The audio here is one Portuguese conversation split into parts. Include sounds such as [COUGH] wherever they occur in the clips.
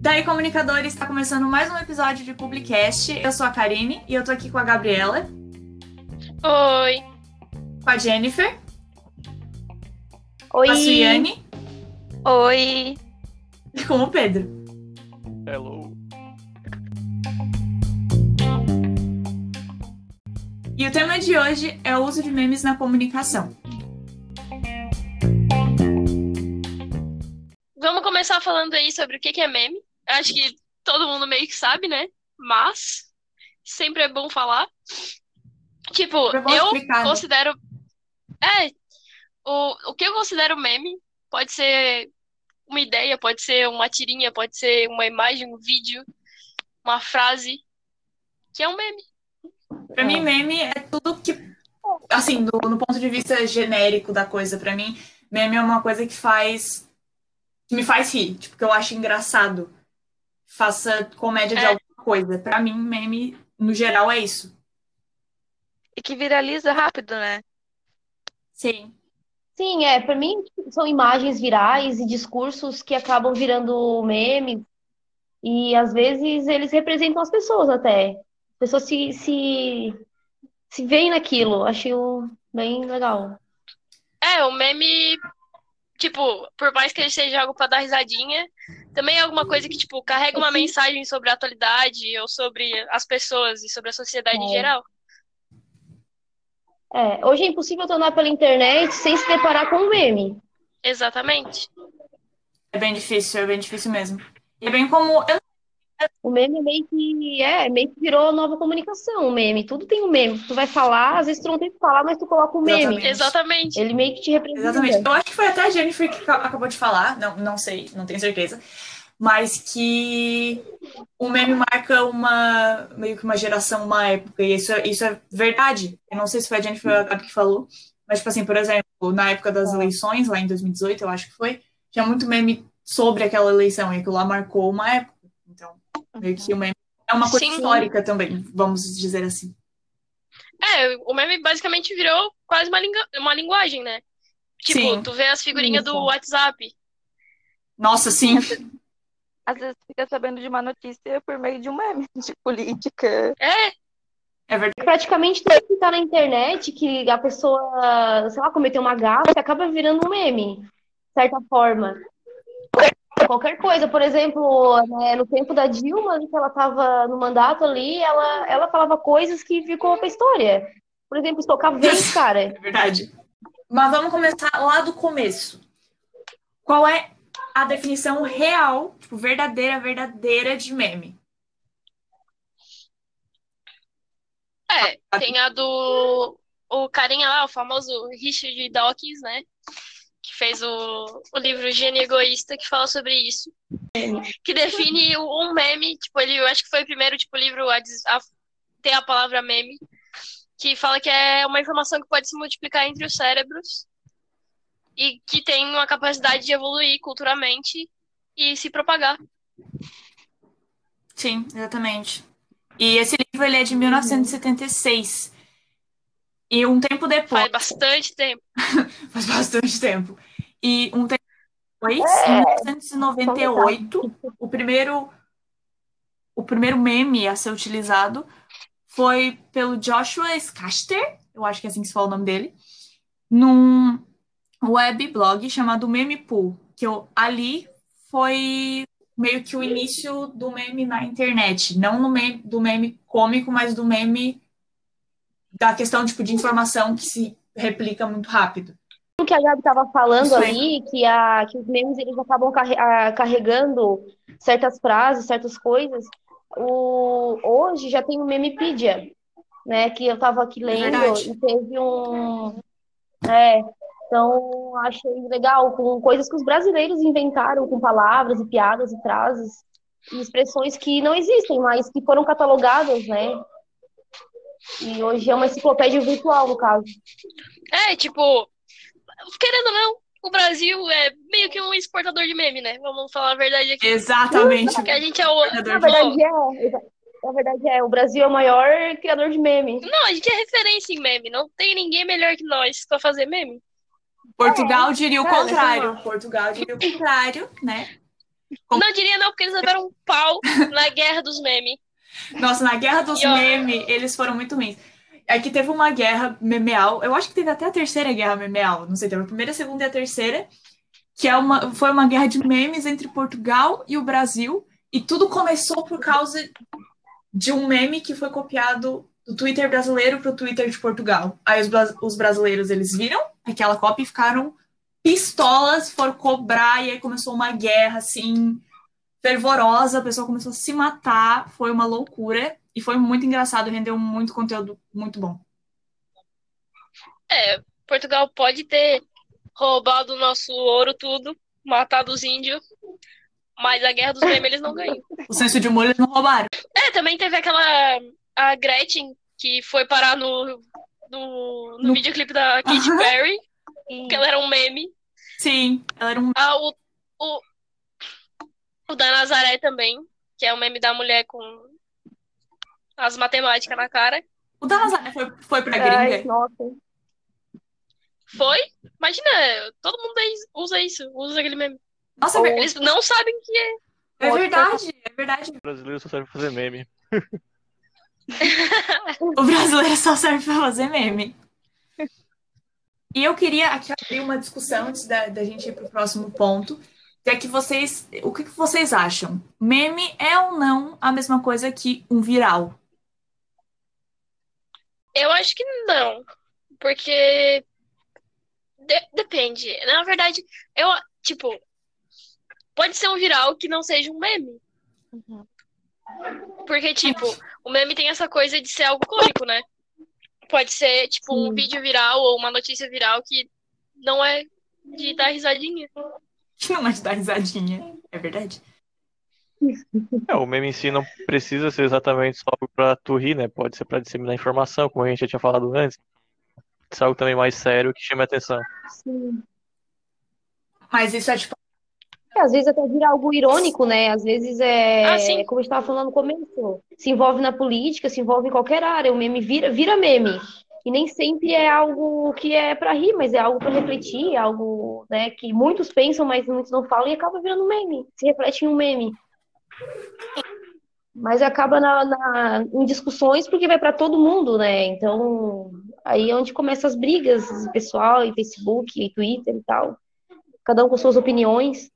Daí, comunicadores, está começando mais um episódio de Publicast. Eu sou a Karine e eu tô aqui com a Gabriela. Oi. Com a Jennifer. Oi. Com a Suiane. Oi. E com o Pedro. Hello. E o tema de hoje é o uso de memes na comunicação. Vamos começar falando aí sobre o que é meme. Acho que todo mundo meio que sabe, né? Mas sempre é bom falar. Tipo, É bom eu explicar, né? considero. É, o, o que eu considero meme pode ser uma ideia, pode ser uma tirinha, pode ser uma imagem, um vídeo, uma frase, que é um meme. Pra mim, meme é tudo que. Assim, do- no ponto de vista genérico da coisa, pra mim, meme é uma coisa que faz. Que me faz rir. Tipo, que eu acho engraçado. Faça comédia de É. alguma coisa. Pra mim, meme, no geral, é isso. E que viraliza rápido, né? Sim. Sim, é, para mim são imagens virais e discursos que acabam virando memes e às vezes eles representam as pessoas até. As pessoas se, se, se veem naquilo, acho bem legal. É, o meme, tipo, por mais que ele seja algo pra dar risadinha, também é alguma coisa que, tipo, carrega uma mensagem sobre a atualidade ou sobre as pessoas e sobre a sociedade em É. geral. É, hoje é impossível tu andar pela internet sem se deparar com um meme. Exatamente. É bem difícil, é bem difícil mesmo. E é bem como. eu- O meme meio que é, meio que virou nova comunicação, o meme. Tudo tem um meme. Tu vai falar, às vezes tu não tem que falar, mas tu coloca o meme. Exatamente. Ele meio que te representa. Exatamente. Eu acho que foi até a Jennifer que ca- acabou de falar, não, não sei, não tenho certeza, mas que o meme marca uma meio que uma geração, uma época, e isso é, isso é verdade. Eu não sei se foi a Jennifer que falou, mas, tipo assim, por exemplo, na época das eleições, lá em 2018, eu acho que foi, tinha muito meme sobre aquela eleição, e aquilo lá marcou uma época. Meio que o meme é uma coisa Sim. histórica também, vamos dizer assim. É, o meme basicamente virou quase uma, lingu- uma linguagem, né? Tipo, Sim. tu vê as figurinhas do Isso. WhatsApp. Nossa, sim. Às vezes fica sabendo de uma notícia por meio de um meme [LAUGHS] de política. É, É verdade. Praticamente tudo que tá na internet, que a pessoa, sei lá, cometeu uma gafe, acaba virando um meme, de certa forma. Qualquer coisa, por exemplo, né, no tempo da Dilma, ali, que ela estava no mandato ali, ela, ela falava coisas que ficou pra história. Por exemplo, estocar vento, [LAUGHS] cara. É verdade. Mas vamos começar lá do começo. Qual é a definição real, tipo, verdadeira, verdadeira de meme? é, tem a do o carinha lá, o famoso Richard Dawkins, né? Fez o, o livro Gênio Egoísta, que fala sobre isso. Que define o- um meme, tipo, ele, eu acho que foi o primeiro, tipo, livro a, a ter a palavra meme, que fala que é uma informação que pode se multiplicar entre os cérebros e que tem uma capacidade de evoluir culturalmente e se propagar. Sim, exatamente. E esse livro ele é de 1976. E um tempo depois, Faz bastante tempo. [LAUGHS] faz bastante tempo. E um tempo depois, em 1998, o primeiro o primeiro meme a ser utilizado foi pelo Joshua Scaster, eu acho que é assim que se fala o nome dele, num webblog chamado Memepool, que eu, ali foi meio que o início do meme na internet, não no meme, do meme cômico, mas do meme da questão tipo de informação que se replica muito rápido. O que a Gabi estava falando ali, que, a, que os memes eles acabam carregando certas frases, certas coisas. O, hoje já tem o Memepedia, né? Que eu estava aqui lendo verdade. e teve um. É, então achei legal, com coisas que os brasileiros inventaram, com palavras e piadas e frases e expressões que não existem, mas que foram catalogadas, né? E hoje é uma enciclopédia virtual, no caso. É, tipo, querendo ou não, o Brasil é meio que um exportador de meme, né? Vamos falar a verdade aqui. Exatamente. Porque a gente é o. Exportador Na verdade é, na verdade é, o Brasil é o maior criador de meme. Não, a gente é referência em meme. Não tem ninguém melhor que nós pra fazer meme. Portugal diria o Cara, contrário. vamos Portugal diria o contrário, né? Não diria não, porque eles levaram um pau [LAUGHS] na guerra dos memes. Nossa, na guerra dos memes, eles foram muito ruins. É que teve uma guerra memeal, eu acho que teve até a terceira guerra memeal, não sei, teve a primeira, a segunda e a terceira, que é uma, foi uma guerra de memes entre Portugal e o Brasil, e tudo começou por causa de um meme que foi copiado do Twitter brasileiro para o Twitter de Portugal. Aí os, os brasileiros, eles viram aquela cópia e ficaram pistolas, foram cobrar, e aí começou uma guerra, assim, fervorosa, a pessoa começou a se matar, foi uma loucura, e foi muito engraçado, rendeu muito conteúdo muito bom. É, Portugal pode ter roubado o nosso ouro tudo, matado os índios, mas a guerra dos memes eles não ganham. O senso de humor eles não roubaram. É, também teve aquela a Gretchen que foi parar no no, no No- videoclipe da Katy. Perry, que ela era um meme. Sim, ela era um. Ah, o, o, o da Nazaré também, que é o meme da mulher com as matemáticas na cara. O da Nazaré foi, foi pra Ai, gringa. nossa. Foi? Imagina, todo mundo usa isso, usa aquele meme. Nossa, é Eles não sabem que é. é verdade, é verdade. O brasileiro só serve pra fazer meme. O brasileiro só serve pra fazer meme. E eu queria aqui abrir uma discussão antes da, da gente ir pro próximo ponto. Que é que vocês. O que, que vocês acham? Meme é ou não a mesma coisa que um viral? Eu acho que não, porque de- depende. Na verdade, eu, tipo, pode ser um viral que não seja um meme. Uhum. Porque, tipo, o meme tem essa coisa de ser algo cômico, né? Pode ser, tipo, um Sim. vídeo viral ou uma notícia viral que não é de dar risadinha. Que não é de dar risadinha. É verdade? É, o meme em si não precisa ser exatamente só pra tu rir, né? Pode ser pra disseminar informação, como a gente já tinha falado antes. Isso é algo também mais sério que chame a atenção. Sim. Mas isso é tipo. É, às vezes até vira algo irônico, né? Às vezes é, Ah, sim. como a gente estava falando no começo, se envolve na política, se envolve em qualquer área, o meme vira, vira meme. E nem sempre é algo que é para rir, mas é algo para refletir, é algo, né, que muitos pensam, mas muitos não falam e acaba virando meme, se reflete em um meme. Mas acaba na, na- em discussões porque vai para todo mundo, né? Então, aí é onde começam as brigas, pessoal, em Facebook, e Twitter e tal. Cada um com suas opiniões.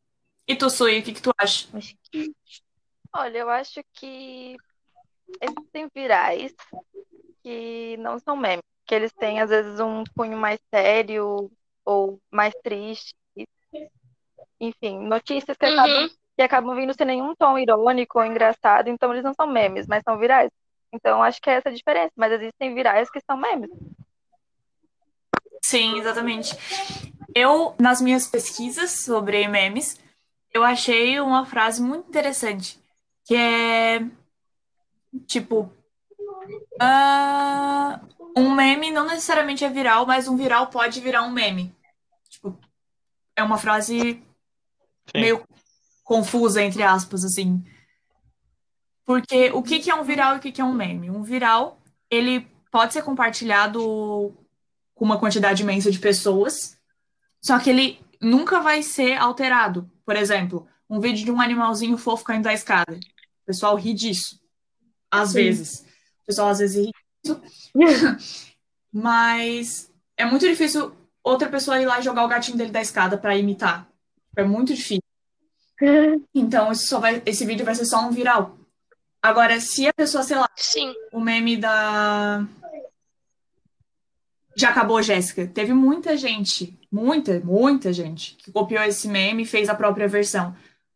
E tu, Sui, o que, que tu acha? Acho que Olha, eu acho que existem virais que não são memes, que eles têm às vezes um cunho mais sério ou mais triste. Enfim, notícias que acabam, Uhum. Que acabam vindo sem nenhum tom irônico ou engraçado, então eles não são memes, mas são virais. Então acho que é essa a diferença, mas existem virais que são memes. Sim, exatamente. Eu, nas minhas pesquisas sobre memes, eu achei uma frase muito interessante, que é tipo, ah, um meme não necessariamente é viral, mas um viral pode virar um meme. Tipo, é uma frase Sim. meio confusa, entre aspas, assim. Porque o que que é um viral e o que que é um meme? Um viral, ele pode ser compartilhado com uma quantidade imensa de pessoas, só que ele nunca vai ser alterado. Por exemplo, um vídeo de um animalzinho fofo caindo da escada. O pessoal ri disso. Às Sim. vezes. O pessoal às vezes ri disso. [LAUGHS] Mas é muito difícil outra pessoa ir lá e jogar o gatinho dele da escada para imitar. É muito difícil. [LAUGHS] Então, isso só vai, esse vídeo vai ser só um viral. Agora, se a pessoa, sei lá, Sim. o meme da. Já acabou, Jéssica. Teve muita gente, muita, muita gente, que copiou esse meme e fez a própria versão.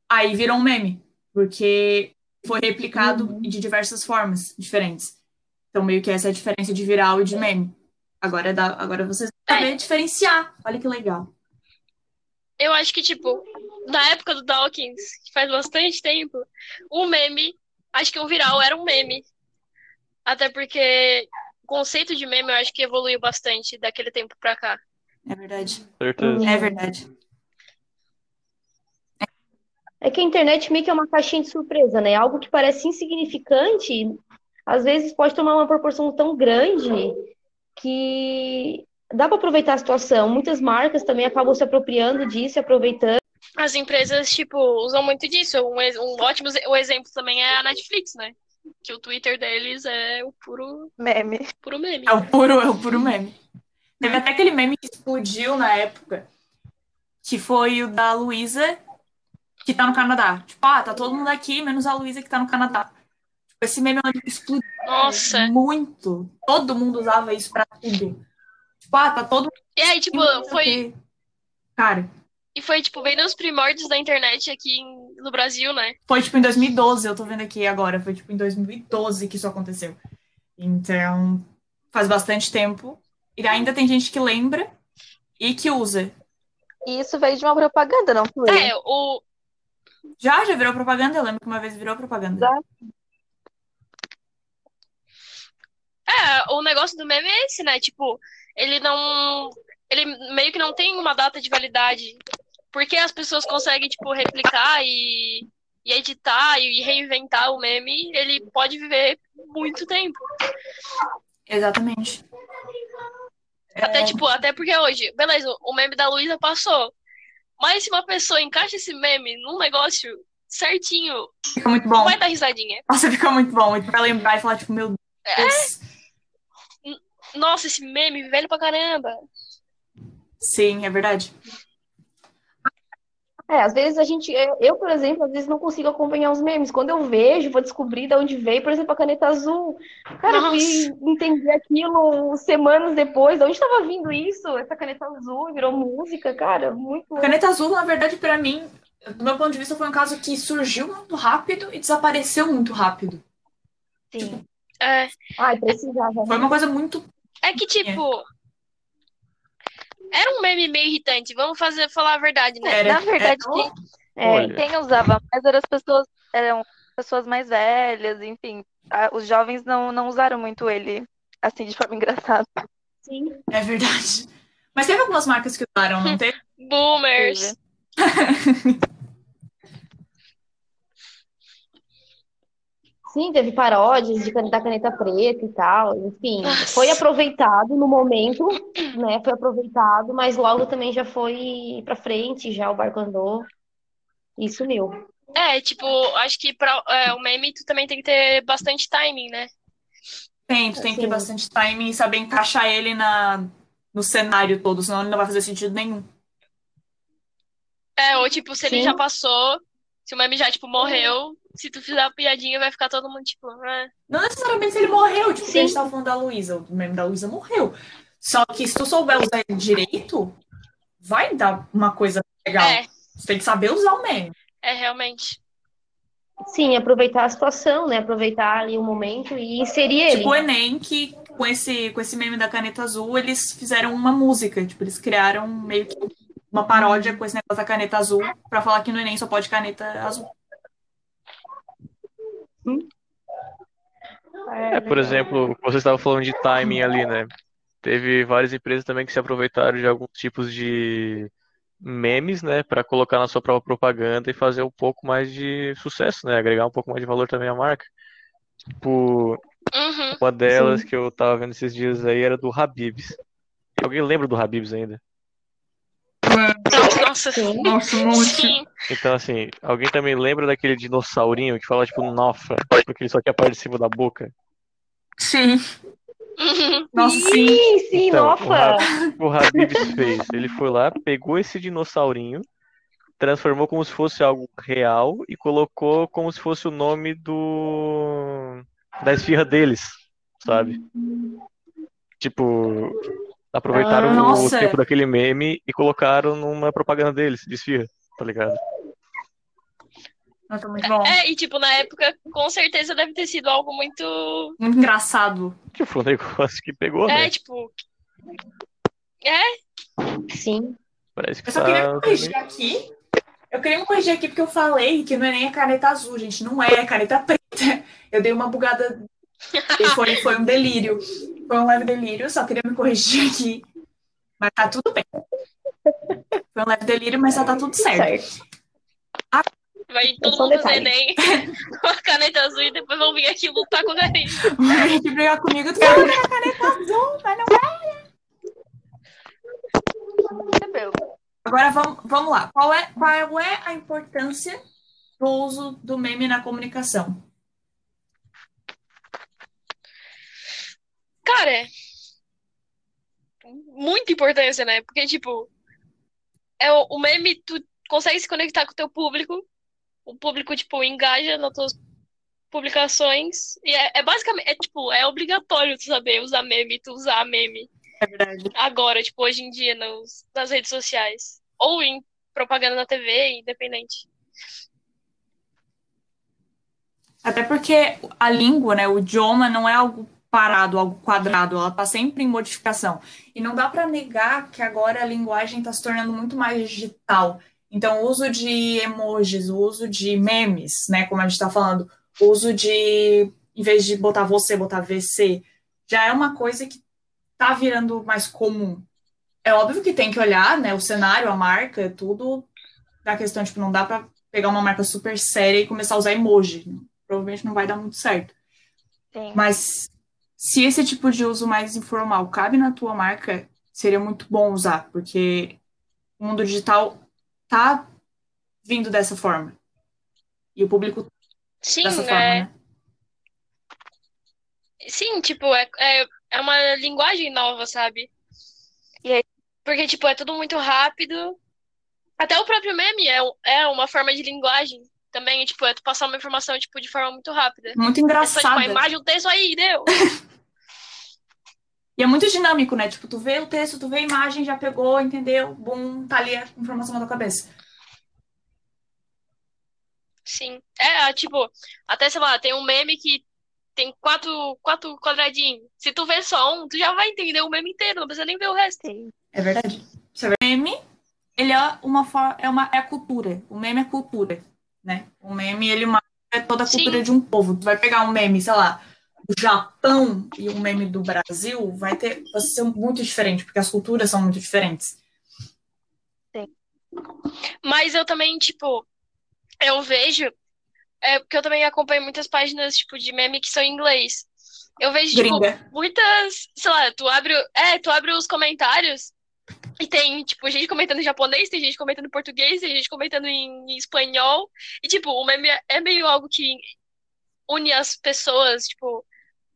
Aí virou um meme, porque foi replicado Uhum. de diversas formas diferentes. Então, meio que essa é a diferença de viral e de meme. Agora, dá, agora vocês vão saber diferenciar. Olha que legal. Eu acho que, tipo, na época do Dawkins, que faz bastante tempo, um meme, acho que um viral era um meme. Até porque o conceito de meme eu acho que evoluiu bastante daquele tempo pra cá. É verdade. Certeza. É verdade. É que a internet meio que é uma caixinha de surpresa, né? Algo que parece insignificante, às vezes pode tomar uma proporção tão grande que dá para aproveitar a situação. Muitas marcas também acabam se apropriando disso, aproveitando. As empresas, tipo, usam muito disso. Um, um ótimo um exemplo também é a Netflix, né? Que o Twitter deles é o puro meme. Puro meme. É o puro, é o puro meme. Teve até aquele meme que explodiu na época, que foi o da Luísa, que tá no Canadá. Tipo, ah, tá todo mundo aqui, menos a Luísa que tá no Canadá. Tipo, esse meme explodiu Nossa. muito. Todo mundo usava isso pra tudo. Tipo, ah, tá todo E aí, tipo, foi. Cara. E foi, tipo, bem nos primórdios da internet aqui no Brasil, né? Foi, tipo, em 2012, eu tô vendo aqui agora. Foi, tipo, em 2012 que isso aconteceu. Então, faz bastante tempo. E ainda tem gente que lembra e que usa. E isso veio de uma propaganda, não foi? É, o. Já, já virou propaganda. Eu lembro que uma vez virou propaganda. Já. É, o negócio do meme é esse, né? Tipo, ele não. Ele meio que não tem uma data de validade. Porque as pessoas conseguem, tipo, replicar e, e editar e reinventar o meme, ele pode viver muito tempo. Exatamente. Até, é... tipo, até porque hoje, beleza, o meme da Luísa passou. Mas se uma pessoa encaixa esse meme num negócio certinho, fica muito bom. vai dar risadinha. Nossa, fica muito bom. Muito pra lembrar e falar, tipo, meu Deus. É... Nossa, esse meme velho pra caramba. Sim, é verdade. É, às vezes a gente, eu, por exemplo, às vezes não consigo acompanhar os memes. Quando eu vejo, vou descobrir de onde veio, por exemplo, a caneta azul. Cara, Nossa. eu fui entender aquilo semanas depois. De onde estava vindo isso? Essa caneta azul virou música, cara, muito. Caneta azul, na verdade, para mim, do meu ponto de vista, foi um caso que surgiu muito rápido e desapareceu muito rápido. Sim. Tipo, é. Ai, precisava. Foi uma coisa muito. É que, tipo, era um meme meio irritante, vamos fazer, falar a verdade, né? Era, Na verdade, quem, é, quem usava mais eram as pessoas, eram pessoas mais velhas, enfim. os jovens não, não usaram muito ele assim de forma [LAUGHS] engraçada. Sim. É verdade. Mas teve algumas marcas que usaram, não [LAUGHS] teve? Boomers. [LAUGHS] Sim, teve paródias de da caneta preta e tal, enfim, Nossa. foi aproveitado no momento, né? Foi aproveitado, mas logo também já foi para frente, já o barco andou e sumiu. É, tipo, acho que para é, o meme tu também tem que ter bastante timing, né? Tem, tu tem que ter bastante timing e saber encaixar ele na, no cenário todo, senão ele não vai fazer sentido nenhum. É, ou tipo, se Sim. ele já passou, se o meme já, tipo, morreu, se tu fizer a piadinha, vai ficar todo mundo, tipo, ah. Não necessariamente se ele morreu, tipo, Sim. a gente tava falando da Luísa, o meme da Luísa morreu. Só que se tu souber usar ele direito, vai dar uma coisa legal. É. Você tem que saber usar o meme. É, realmente. Sim, aproveitar a situação, né? Aproveitar ali o momento e inserir ele. Tipo o Enem, que com esse, com esse meme da caneta azul, eles fizeram uma música. Tipo, eles criaram meio que uma paródia com esse negócio da caneta azul para falar que no Enem só pode caneta azul. É, por exemplo, você estava falando de timing ali, né? Teve várias empresas também que se aproveitaram de alguns tipos de memes, né, para colocar na sua própria propaganda e fazer um pouco mais de sucesso, né? Agregar um pouco mais de valor também à marca. Tipo, uhum, uma delas sim. que eu tava vendo esses dias aí era do Habibs. Alguém lembra do Habibs ainda? Nossa, nossa, muito. Então, assim, alguém também lembra daquele dinossaurinho que fala tipo nofa, porque ele só quer a parte de cima da boca? Sim. Nossa, sim. Sim, sim, então, nofa. O, Habibs fez. Ele foi lá, pegou esse dinossaurinho, transformou como se fosse algo real e colocou como se fosse o nome do. da esfirra deles, sabe? Tipo, Aproveitaram ah, o tempo daquele meme e colocaram numa propaganda deles, de esfirra, tá ligado? Nossa, muito bom. É, e tipo, na época, com certeza deve ter sido algo muito. Muito engraçado. Tipo, um negócio que pegou, é, né? É, tipo. É? Sim. Parece que eu só tá... queria me corrigir aqui. Eu queria me corrigir aqui porque eu falei que não é nem a caneta azul, gente. Não é, é caneta preta. Eu dei uma bugada. Foi, foi um delírio. Foi um leve delírio, só queria me corrigir aqui. Mas tá tudo bem. Foi um leve delírio, mas já tá tudo certo. certo. A... Vai todo mundo fazer Enem [LAUGHS] com a caneta azul e depois vão vir aqui lutar com a caneta. Vai vir brigar comigo, tu vai a caneta azul, mas não vai. percebeu. Agora vamos, vamos lá. Qual é, qual é a importância do uso do meme na comunicação? Cara, muita importância, né? Porque, tipo, é o, o meme, tu consegue se conectar com o teu público, o público, tipo, engaja nas tuas publicações, e é, é basicamente, é tipo, é obrigatório tu saber usar meme, tu usar meme. É verdade. Agora, tipo, hoje em dia, nos, nas redes sociais. Ou em propaganda na TV, independente. Até porque a língua, né, o idioma não é algo parado, algo quadrado, ela está sempre em modificação. E não dá para negar que agora a linguagem está se tornando muito mais digital. Então, o uso de emojis, o uso de memes, né, como a gente está falando, o uso de, em vez de botar você, botar VC, já é uma coisa que está virando mais comum. É óbvio que tem que olhar, né, o cenário, a marca, tudo da questão, tipo, não dá para pegar uma marca super séria e começar a usar emoji. Provavelmente não vai dar muito certo. Sim. Mas se esse tipo de uso mais informal cabe na tua marca, seria muito bom usar, porque o mundo digital tá vindo dessa forma. E o público Sim, dessa forma, é. né? Sim, tipo, é, é, é uma linguagem nova, sabe? E aí- Porque, tipo, é tudo muito rápido. Até o próprio meme é, é uma forma de linguagem também, tipo, é tu passar uma informação, tipo, de forma muito rápida. Muito É só, tipo, a engraçada. imagem, o texto aí, deu. [LAUGHS] E é muito dinâmico, né? Tipo, tu vê o texto, tu vê a imagem, já pegou, entendeu? Bum, tá ali a informação na tua cabeça. Sim. É, ah, tipo, até, sei lá, tem um meme que tem quatro, quatro quadradinhos. Se tu vê só um, tu já vai entender o meme inteiro, não precisa nem ver o resto. Sim. É verdade. O meme, ele é uma é uma é cultura. O meme é cultura, né? O meme, ele marca toda a Sim. cultura de um povo. Tu vai pegar um meme, sei lá, do Japão e um meme do Brasil, vai ter, vai ser muito diferente, porque as culturas são muito diferentes. Mas eu também, tipo, eu vejo, é porque eu também acompanho muitas páginas, tipo, de meme que são em inglês. Eu vejo, tipo, Gringa. muitas, sei lá, tu abre, o- é, tu abre os comentários e tem, tipo, gente comentando em japonês, tem gente comentando em português, tem gente comentando em, em espanhol. E, tipo, o meme é- é meio algo que une as pessoas, tipo,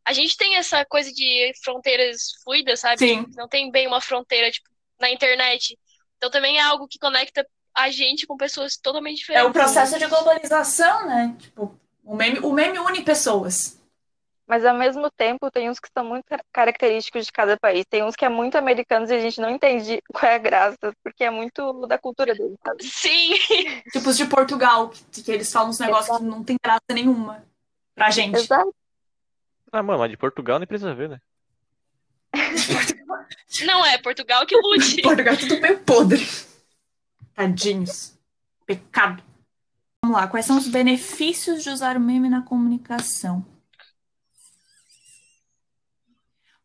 a gente tem essa coisa de fronteiras fluidas, sabe? Sim. Não tem bem uma fronteira, tipo, na internet. Então também é algo que conecta a gente com pessoas totalmente É diferentes. o processo de globalização, né? Tipo, o meme, o meme une pessoas. Mas ao mesmo tempo tem uns que são muito car- característicos de cada país. Tem uns que é muito americanos e a gente não entende [LAUGHS] qual é a graça, porque é muito da cultura deles, sabe? Sim, [LAUGHS] Tipos de Portugal, que, que eles falam uns negócios que não tem graça nenhuma pra gente. Exato. Ah, mano, mas de Portugal nem precisa ver, né? [LAUGHS] não é Portugal que lute. Portugal é tudo meio podre. Tadinhos. Pecado. Vamos lá, quais são os benefícios de usar o meme na comunicação?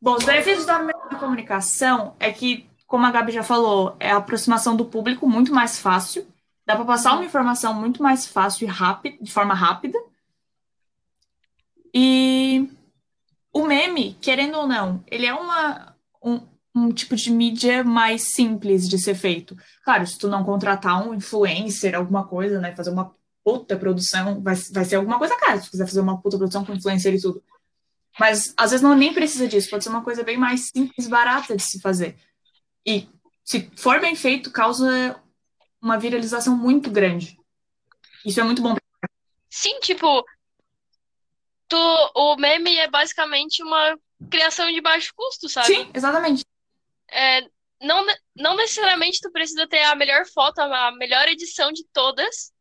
Bom, os benefícios na comunicação é que, como a Gabi já falou, é a aproximação do público muito mais fácil. Dá para passar uma informação muito mais fácil e rápida, de forma rápida. E o meme, querendo ou não, ele é uma, um, um tipo de mídia mais simples de ser feito. Claro, se tu não contratar um influencer, alguma coisa, né? Fazer uma puta produção, vai, vai ser alguma coisa cara, se tu quiser fazer uma puta produção com influencer e tudo. Mas às vezes não nem precisa disso, pode ser uma coisa bem mais simples, barata de se fazer. E se for bem feito, causa uma viralização muito grande. Isso é muito bom. Sim, tipo, tu, o meme é basicamente uma criação de baixo custo, sabe? Sim, exatamente. É, não, não necessariamente tu precisa ter a melhor foto, a melhor edição de todas.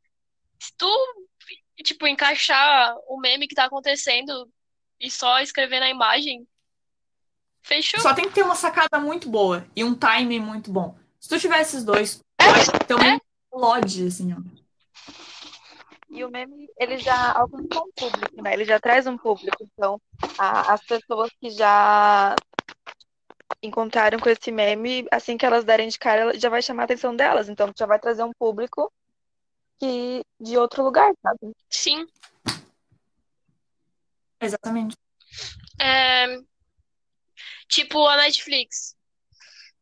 Se tu, tipo, encaixar o meme que tá acontecendo e só escrever na imagem, fechou. Só tem que ter uma sacada muito boa e um timing muito bom. Se tu tiver esses dois, vai ter um explode, assim, ó. E o meme, ele já alcançou um público, né? Ele já traz um público. Então, a- as pessoas que já encontraram com esse meme, assim que elas derem de cara, ela- já vai chamar a atenção delas. Então, já vai trazer um público que de outro lugar, sabe? Sim. Exatamente. É, tipo a Netflix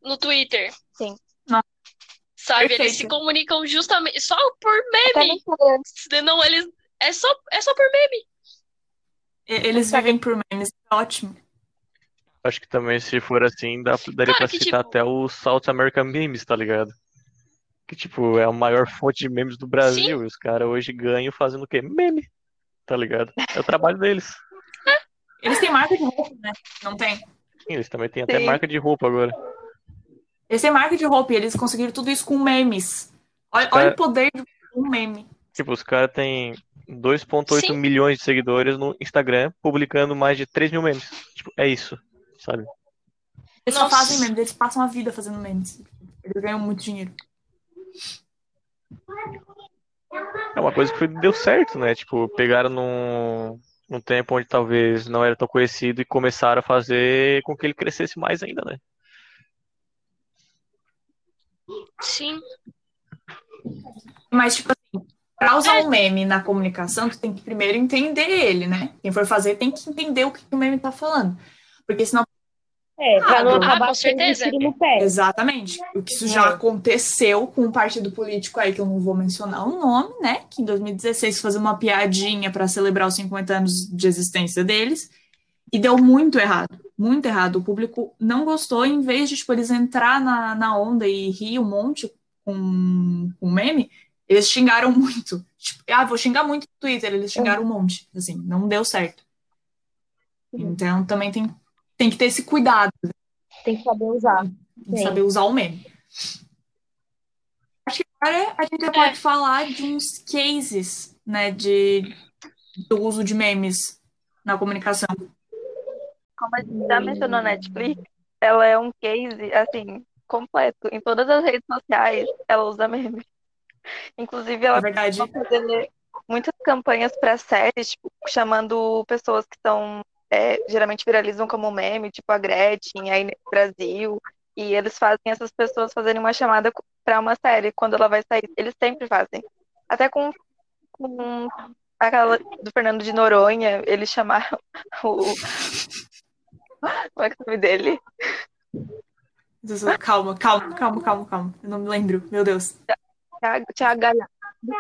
no Twitter. Nossa, sabe? Eles Perfeito. se comunicam justamente só por meme. Não, eles. É só, é só por meme. Eles vivem por memes, é ótimo. Acho que também, se for assim, dá, daria Cara, pra que citar tipo- até o South American Memes, tá ligado? Que, tipo, é a maior fonte de memes do Brasil. E os caras hoje ganham fazendo o quê? Meme, tá ligado? É o trabalho deles. Eles têm marca de roupa, né? Não tem? Sim, eles também têm até marca de roupa agora. Eles têm marca de roupa e eles conseguiram tudo isso com memes. Olha, Cara- olha o poder de um meme. Tipo, os caras têm 2,8 Sim. milhões de seguidores no Instagram, publicando mais de 3 mil memes. Tipo, é isso, sabe? Eles só Nossa. fazem memes, eles passam a vida fazendo memes. Eles ganham muito dinheiro. É uma coisa que foi- deu certo, né? Tipo, pegaram num, num tempo onde talvez não era tão conhecido e começaram a fazer com que ele crescesse mais ainda, né? Sim. Mas, tipo assim, pra usar um meme na comunicação, tu tem que primeiro entender ele, né? Quem for fazer tem que entender o que o meme tá falando. Porque senão, É, pra não Ah, acabar com certeza. no pé. exatamente, o que isso já aconteceu com um partido político aí, que eu não vou mencionar o nome, né? Que em 2016 fazer uma piadinha pra celebrar os 50 anos de existência deles. E deu muito errado, muito errado. O público não gostou, em vez de, tipo, eles entrar na, na onda e rir um monte com com meme, eles xingaram [LAUGHS] muito. Tipo, ah, vou xingar muito no Twitter, eles xingaram um monte. Assim, não deu certo. Então também tem, tem que ter esse cuidado, Tem que saber usar. de Sim. saber usar o meme. Acho que agora a gente pode falar de uns cases, né, de, do uso de memes na comunicação. Como a gente já mencionou a Netflix, ela é um case, assim, completo. Em todas as redes sociais, ela usa meme. Inclusive, ela É tá fazendo muitas campanhas para séries, tipo, chamando pessoas que são, é, geralmente viralizam como meme, tipo a Gretchen, aí no Brasil. E eles fazem essas pessoas fazerem uma chamada para uma série quando ela vai sair. Eles sempre fazem. Até com, com aquela do Fernando de Noronha, eles chamaram [LAUGHS] o. Como é que é o nome dele? Calma, calma, calma, calma, calma. Eu não me lembro, meu Deus. Thiago Galhaço.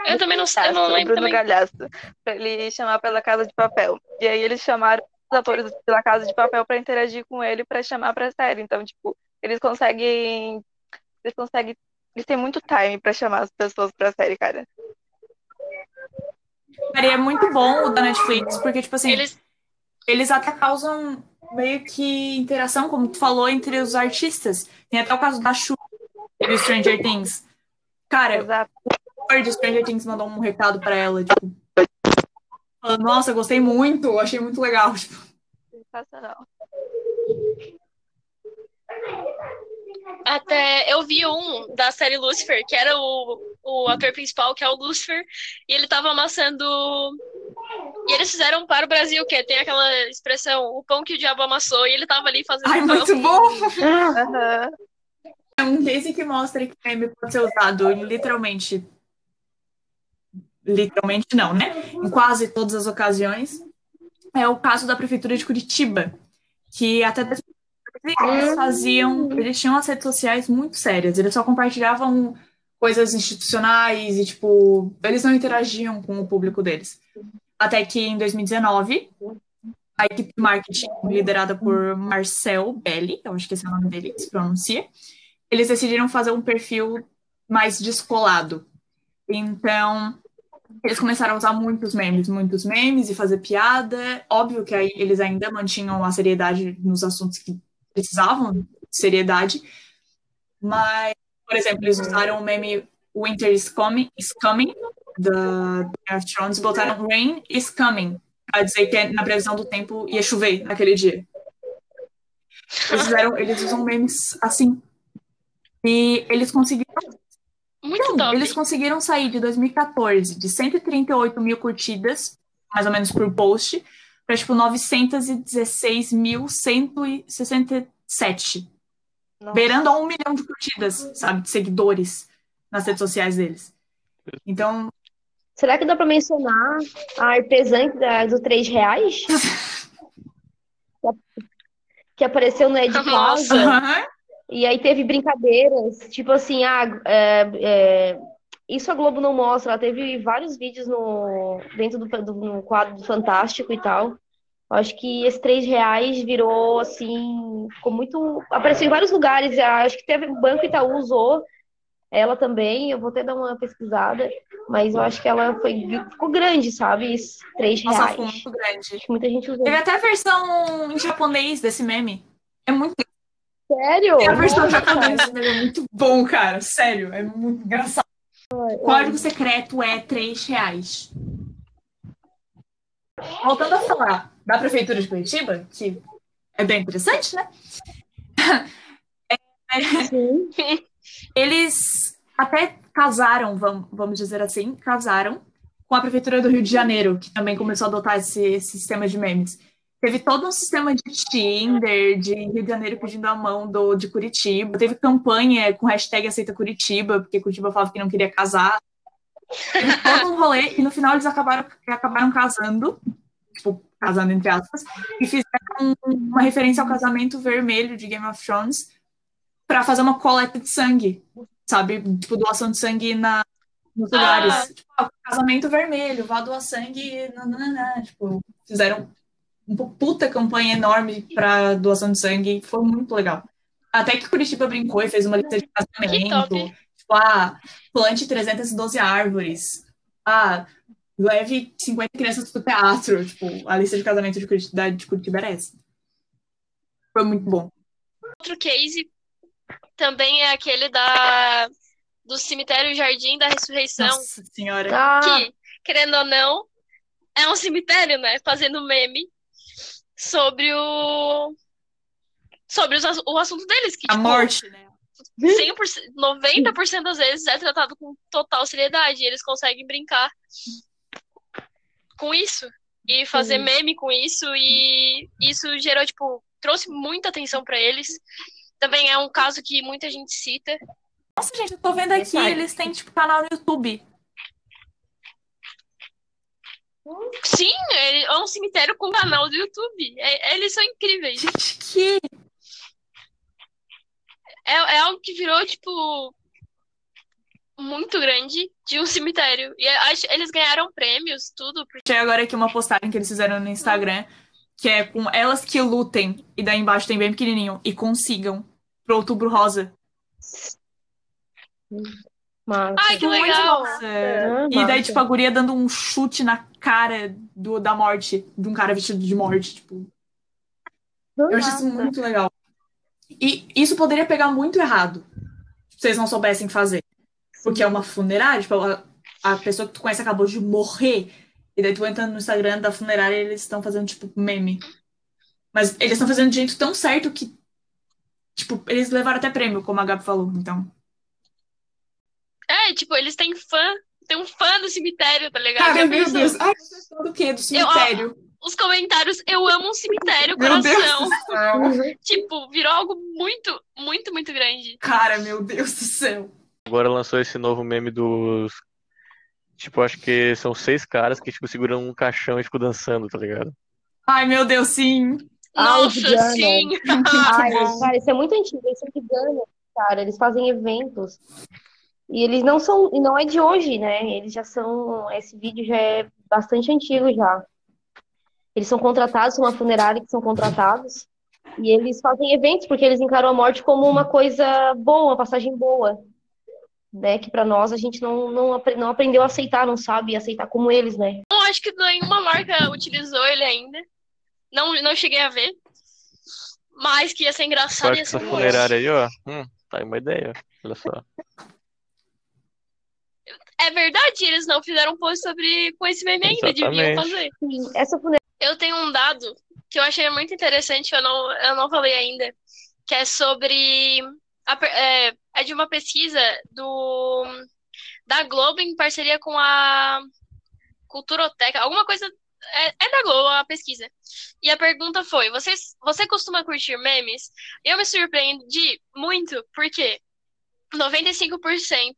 Eu também não sei, eu não o lembro Bruno também. Galhaço, pra ele chamar pela Casa de Papel. E aí eles chamaram atores pela Casa de Papel pra interagir com ele pra chamar pra série. Então, tipo, eles conseguem. Eles conseguem. Eles têm muito time pra chamar as pessoas pra série, cara. Cara, e é muito bom o da Netflix, porque, tipo assim, Eles. eles até causam meio que interação, como tu falou, entre os artistas. Tem até o caso da Chu, do Stranger Things. Cara, Exato. o ator de Stranger Things mandou um recado pra ela, tipo, falando, nossa, gostei muito, achei muito legal. [LAUGHS] Tipo, Sensacional. Até eu vi um da série Lucifer, que era o, o ator principal, que é o Lucifer, e ele tava amassando. E eles fizeram para o Brasil, que tem aquela expressão, o pão que o diabo amassou, e ele tava ali fazendo ai, pão. muito bom! Aham. É um case que mostra que o meme pode ser usado literalmente. Literalmente não, né? Em quase todas as ocasiões. É o caso da Prefeitura de Curitiba, que até 2014 eles faziam. Eles tinham as redes sociais muito sérias, eles só compartilhavam coisas institucionais e, tipo, eles não interagiam com o público deles. Até que em 2019, a equipe de marketing, liderada por Marcel Belli, eu acho que esse é o nome dele se pronuncia, eles decidiram fazer um perfil mais descolado. Então, eles começaram a usar muitos memes, muitos memes e fazer piada. Óbvio que aí eles ainda mantinham a seriedade nos assuntos que precisavam de seriedade. Mas, por exemplo, eles usaram o meme Winter is Coming, is coming da Game of Thrones e botaram Rain is Coming, para dizer que é na previsão do tempo ia chover naquele dia. Eles, fizeram, eles usam memes assim. E eles conseguiram Muito Não, top. eles conseguiram sair de 2014 de 138 mil curtidas, mais ou menos por post, para tipo 916.167, Nossa. beirando a um milhão de curtidas, sabe, de seguidores nas redes sociais deles. Então, Será que dá pra mencionar a artesã do 3 reais? [LAUGHS] Que apareceu no Ed Nossa. Casa. E aí teve brincadeiras, tipo assim, ah, é, é, isso a Globo não mostra. Ela teve vários vídeos no, dentro do, do no quadro do Fantástico e tal. Acho que esse três reais virou assim, ficou muito. Apareceu em vários lugares. Acho que teve o Banco Itaú usou ela também. Eu vou até dar uma pesquisada, mas eu acho que ela foi ficou grande, sabe? Três reais. Nossa, ficou muito grande. Acho que muita gente usou. Teve até a versão em japonês desse meme. É muito. Sério? A versão japonesa é muito bom, cara. Sério, é muito engraçado. Ai, Código secreto é três reais. Voltando a falar da Prefeitura de Curitiba, que é bem interessante, né? [LAUGHS] É, eles até casaram, vamos dizer assim, casaram com a Prefeitura do Rio de Janeiro, que também começou a adotar esse, esse sistema de memes. Teve todo um sistema de Tinder, de Rio de Janeiro pedindo a mão do, de Curitiba. Teve campanha com hashtag Aceita Curitiba, porque Curitiba falava que não queria casar. Teve todo um rolê, e no final eles acabaram, acabaram casando tipo, casando entre aspas, e fizeram uma referência ao casamento vermelho de Game of Thrones para fazer uma coleta de sangue, sabe? Tipo, doação de sangue na, nos ah. lugares. Ah. Tipo, casamento vermelho, vá doar sangue, nananana. Tipo, fizeram puta campanha enorme para doação de sangue, foi muito legal. Até que Curitiba brincou e fez uma lista de casamento. Tipo, ah, plante 312 árvores. Ah, leve 50 crianças pro teatro. Tipo, a lista de casamento de Curitiba, de Curitiba era essa. Foi muito bom. Outro case também é aquele da do cemitério Jardim da Ressurreição. Nossa senhora. Que, querendo ou não, é um cemitério, né? Fazendo meme sobre o sobre os, o assunto deles. Que, a tipo, morte, né? 100%, 90% das vezes é tratado com total seriedade. E eles conseguem brincar com isso e fazer Sim. meme com isso e isso gerou tipo trouxe muita atenção para eles. Também é um caso que muita gente cita. Nossa, gente, eu tô vendo aqui, eles têm tipo canal no YouTube. Sim, é um cemitério com canal do YouTube. É, eles são incríveis. Gente, que é, é algo que virou, tipo, muito grande de um cemitério. E eles ganharam prêmios, tudo. Achei agora aqui uma postagem que eles fizeram no Instagram, que é com elas que lutem, e daí embaixo tem bem pequenininho, e consigam pro Outubro Rosa. Massa. Ai, que legal! É, e daí, tipo, a guria dando um chute na cara do, da morte, de um cara vestido de morte, tipo. Eu achei isso muito legal. E isso poderia pegar muito errado se vocês não soubessem fazer. Porque é uma funerária, tipo, a, a pessoa que tu conhece acabou de morrer. E daí tu entra no Instagram da funerária e eles estão fazendo, tipo, meme. Mas eles estão fazendo de jeito tão certo que, tipo, eles levaram até prêmio, como a Gabi falou, então. É, tipo, eles têm fã, tem um fã do cemitério, tá ligado? Cara, meu Deus. Ai, é do quê? Do cemitério? Eu, ó, os comentários, eu amo um cemitério, coração. [LAUGHS] tipo, virou algo muito, muito, muito grande. Cara, meu Deus do céu. Agora lançou esse novo meme dos. Tipo, acho que são seis caras que, tipo, seguram um caixão e ficam dançando, tá ligado? Ai, meu Deus, sim. Nossa, Ai, sim. Ai, [LAUGHS] cara, isso é muito antigo. Isso é de Gana, cara. Eles fazem eventos. E eles não são, e não é de hoje, né? Eles já são, esse vídeo já é bastante antigo já. Eles são contratados, são uma funerária que são contratados. E eles fazem eventos porque eles encaram a morte como uma coisa boa, uma passagem boa né? Que para nós a gente não, não, não aprendeu a aceitar, não sabe aceitar como eles, né? Não acho que nenhuma marca utilizou ele ainda. Não, não cheguei a ver. Mas que ia ser engraçado. Ia ser essa funerária aí, ó. Hum, tá aí uma ideia, olha só. É verdade, eles não fizeram um post sobre com esse meme ainda, deviam fazer. Sim, essa. Eu tenho um dado que eu achei muito interessante, eu não, eu não falei ainda, que é sobre a, é, é de uma pesquisa do da Globo em parceria com a Culturoteca, alguma coisa é, é, da Globo a pesquisa. E a pergunta foi: você, você costuma curtir memes? Eu me surpreendi muito, porque 95%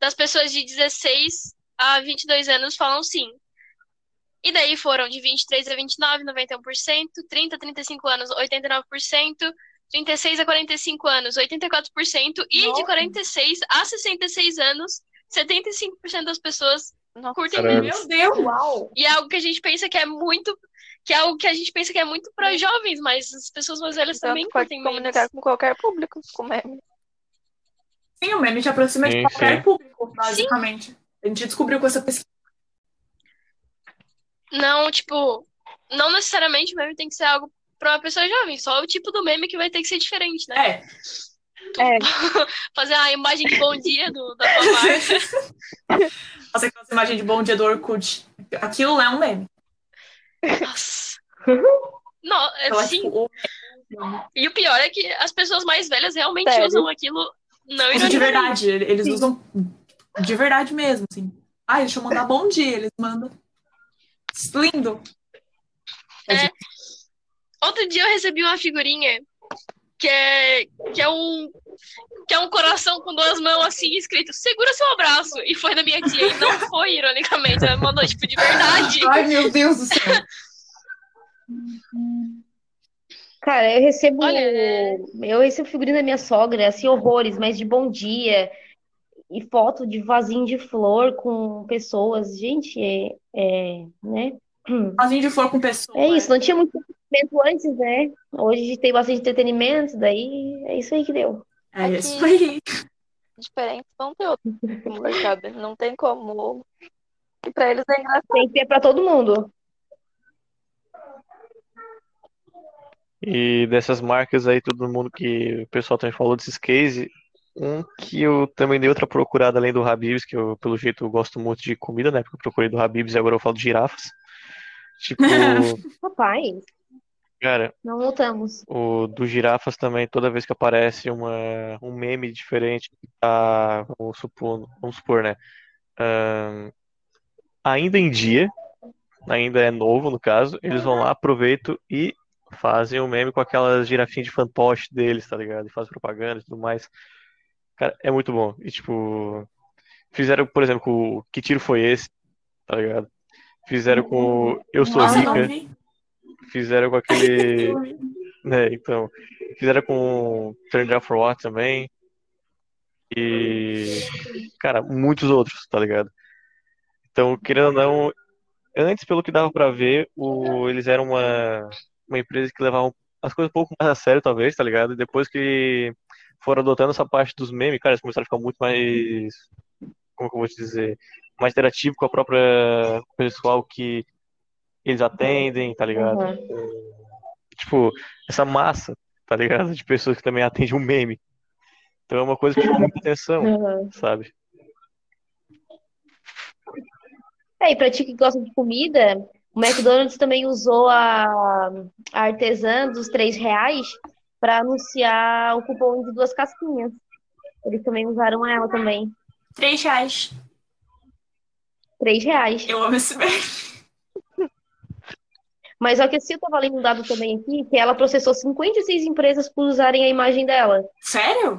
das pessoas de 16 a 22 anos falam sim. E daí foram de 23 a 29, 91%, 30 a 35 anos, 89%, 36 a 45 anos, 84%, e de Nossa. 46 a 66 anos, 75% das pessoas Nossa. curtem Caramba. memes. Meu Deus! Uau! E é algo que a gente pensa que é muito. Que é algo que a gente pensa que é muito para jovens, mas as pessoas mais velhas também Tanto pode curtem memes. comunicar com qualquer público com meme. Sim, o meme te aproxima de Sim, qualquer sim. público, basicamente. A gente descobriu com essa pesquisa. Não, tipo, não necessariamente o meme tem que ser algo para uma pessoa jovem, só o tipo do meme que vai ter que ser diferente, né? É, É, [LAUGHS] Fazer a imagem de bom dia do, da tua marca. [LAUGHS] fazer aquela imagem de bom dia do Orkut. Aquilo é um meme. Nossa. Não, é, Então, é, sim. tipo, o- E o pior é que as pessoas mais velhas realmente Sério? usam aquilo não usa de verdade. Eles Sim. usam de verdade mesmo, assim. Ah, deixa eu mandar bom dia. Eles mandam. Lindo. É. Outro dia eu recebi uma figurinha que é, que é um que é um coração com duas mãos assim escrito segura seu abraço e foi da minha tia e não [LAUGHS] foi ironicamente ela mandou tipo de verdade Ai, meu Deus do céu. [LAUGHS] cara, eu recebo. Olha, é- Eu recebo figurinha da minha sogra, assim, horrores, mas de bom dia. E foto de vasinho de flor com pessoas. Gente, é, é, né? [CLEARS THROAT] Vasinho de flor com pessoa. É isso, não tinha muito entretenimento antes, né? Hoje a gente tem bastante entretenimento, daí é isso aí que deu. É Aqui. isso aí. Diferentes conteúdos [LAUGHS] no mercado. Não tem como. E pra eles é engraçado. Tem que ter pra todo mundo. E dessas marcas aí, todo mundo que o pessoal também falou desses cases, um que eu também dei outra procurada além do Habib's, que eu, pelo jeito, eu gosto muito de comida, né? Porque eu procurei do Habib's e agora eu falo de girafas. Tipo, [LAUGHS] Rapaz, cara, não lutamos. o do girafas também, toda vez que aparece uma, um meme diferente, tá, vamos supor, vamos supor, né? ahn, ainda em dia, ainda é novo no caso, eles vão lá, aproveitam e fazem o meme com aquelas girafinhas de fantoche deles, tá ligado? E fazem propaganda e tudo mais. Cara, é muito bom. E tipo, fizeram, por exemplo, com o Que Tiro Foi Esse? Tá ligado? Fizeram com o Eu Sou Nossa, Rica, fizeram com aquele. [LAUGHS] né, então. Fizeram com Turn Down for What também. E. Cara, muitos outros, tá ligado? Então, querendo ou não, antes, pelo que dava pra ver, o, eles eram uma, uma empresa que levavam as coisas um pouco mais a sério, talvez, tá ligado? E depois que foram adotando essa parte dos memes, cara, eles começaram a ficar muito mais. Como que eu vou te dizer? Mais interativo com a própria pessoal que eles atendem, tá ligado? Uhum. Tipo, essa massa, tá ligado? De pessoas que também atendem um meme. Então é uma coisa que chama muita atenção, Uhum. sabe? É, e pra ti que gosta de comida, o McDonald's também usou a, a artesã dos três reais para anunciar o cupom de duas casquinhas. Eles também usaram ela também. Três reais. Três reais. Eu amo esse meme. Mas só que assim, eu tava lendo um dado também aqui, que ela processou 56 empresas por usarem a imagem dela. Sério?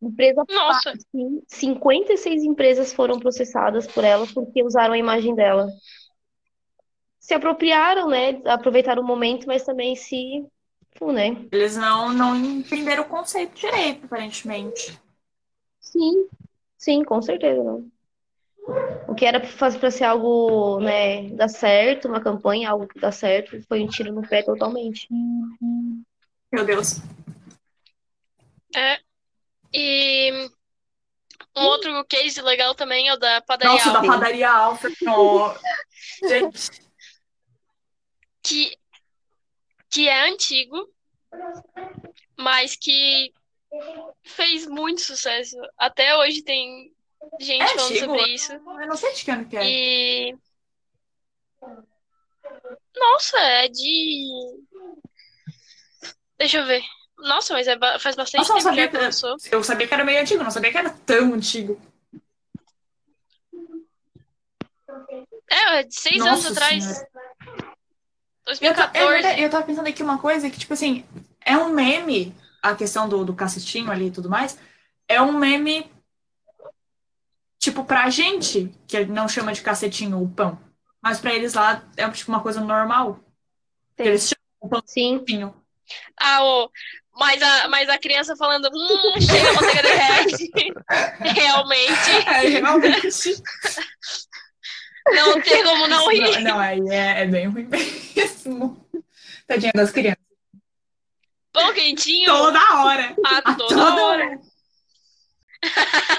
Empresa Nossa, Sim, 56 empresas foram processadas por ela porque usaram a imagem dela. Se apropriaram, né? Aproveitaram o momento, mas também se. Né? Eles não, não entenderam o conceito direito, aparentemente. Sim, sim, com certeza. Não. O que era para ser algo, né, dar certo, uma campanha, algo que dá certo, foi um tiro no pé totalmente. Meu Deus. é. E um outro case legal também é o da padaria Nossa, da Alfa, padaria Alfa. [LAUGHS] Gente, que, que é antigo, mas que fez muito sucesso. Até hoje tem gente É falando antigo? sobre isso. eu não sei de que ano que é. E. Nossa, é de. Deixa eu ver. Nossa, mas é ba- faz bastante Nossa, tempo sabia que lançou. Eu sabia que era meio antigo, não sabia que era tão antigo. É, é de seis Nossa anos atrás. Senhora. Eu, ta- é 2014. eu tava pensando aqui uma coisa que, tipo assim, é um meme, a questão do, do cacetinho ali e tudo mais, é um meme, tipo, pra gente, que não chama de cacetinho o pão, mas pra eles lá é tipo uma coisa normal. Eles chamam o Sim, pãozinho. Ah, o... Mas a, mas a criança falando, hum, chega a manteiga derrete. [LAUGHS] realmente. [LAUGHS] É, realmente. [LAUGHS] Não tem como não rir. Não, não aí é, é bem ruim mesmo. Tadinha das crianças. Pão quentinho. Toda hora. A toda, hora.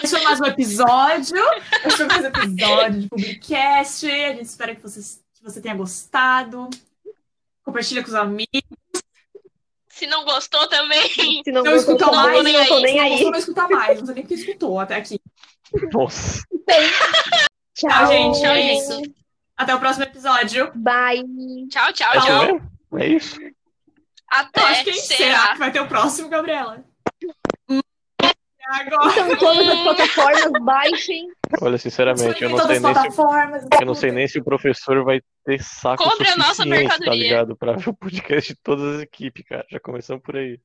Esse foi mais um episódio. Esse foi mais um episódio de Publicast. A gente espera que, vocês, que você tenha gostado. Compartilha com os amigos. Se não gostou também. Se não Não gostou, escutou não, mais, nem aí. Tô nem Não aí. gostou, não escutar mais. Não sei nem porque escutou até aqui. Nossa. Tchau, gente. Tchau, É gente. isso. Até o próximo episódio. Bye. Tchau, tchau, É tchau. mesmo? É isso? Eu Até acho que será será. que vai ter o próximo, Gabriela? Hum, Agora. Então, todas as plataformas, baixem. Olha, sinceramente, eu não sei nem se, eu não sei nem se o professor vai ter saco Compre a nossa suficiente, tá mercadoria. ligado? Pra ver o podcast de todas as equipes, cara. Já começamos por aí.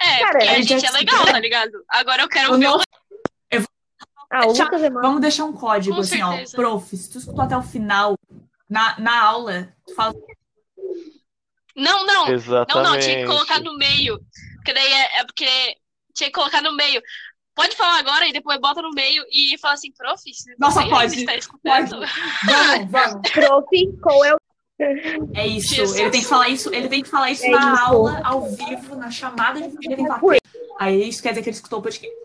É, Cara, porque a gente é legal, tá ligado? Agora eu quero O ver o nosso- Ah, o. Lucas é mal. Vamos deixar um código Com assim, ó. certeza. Prof, se tu escutou até o final, na, na aula, tu fala Não, não. Não, Exatamente. não, tinha que colocar no meio. Porque daí é, é porque tinha que colocar no meio. Pode falar agora e depois bota no meio e fala assim, prof, Nossa, pode. está escutando. Vamos, [LAUGHS] vamos. Prof, qual é o. É isso. Jesus. Ele tem que falar isso, ele tem que falar isso É na isso. aula, ao vivo, na chamada de ele tem que falar. Aí isso quer dizer que ele escutou o podcast.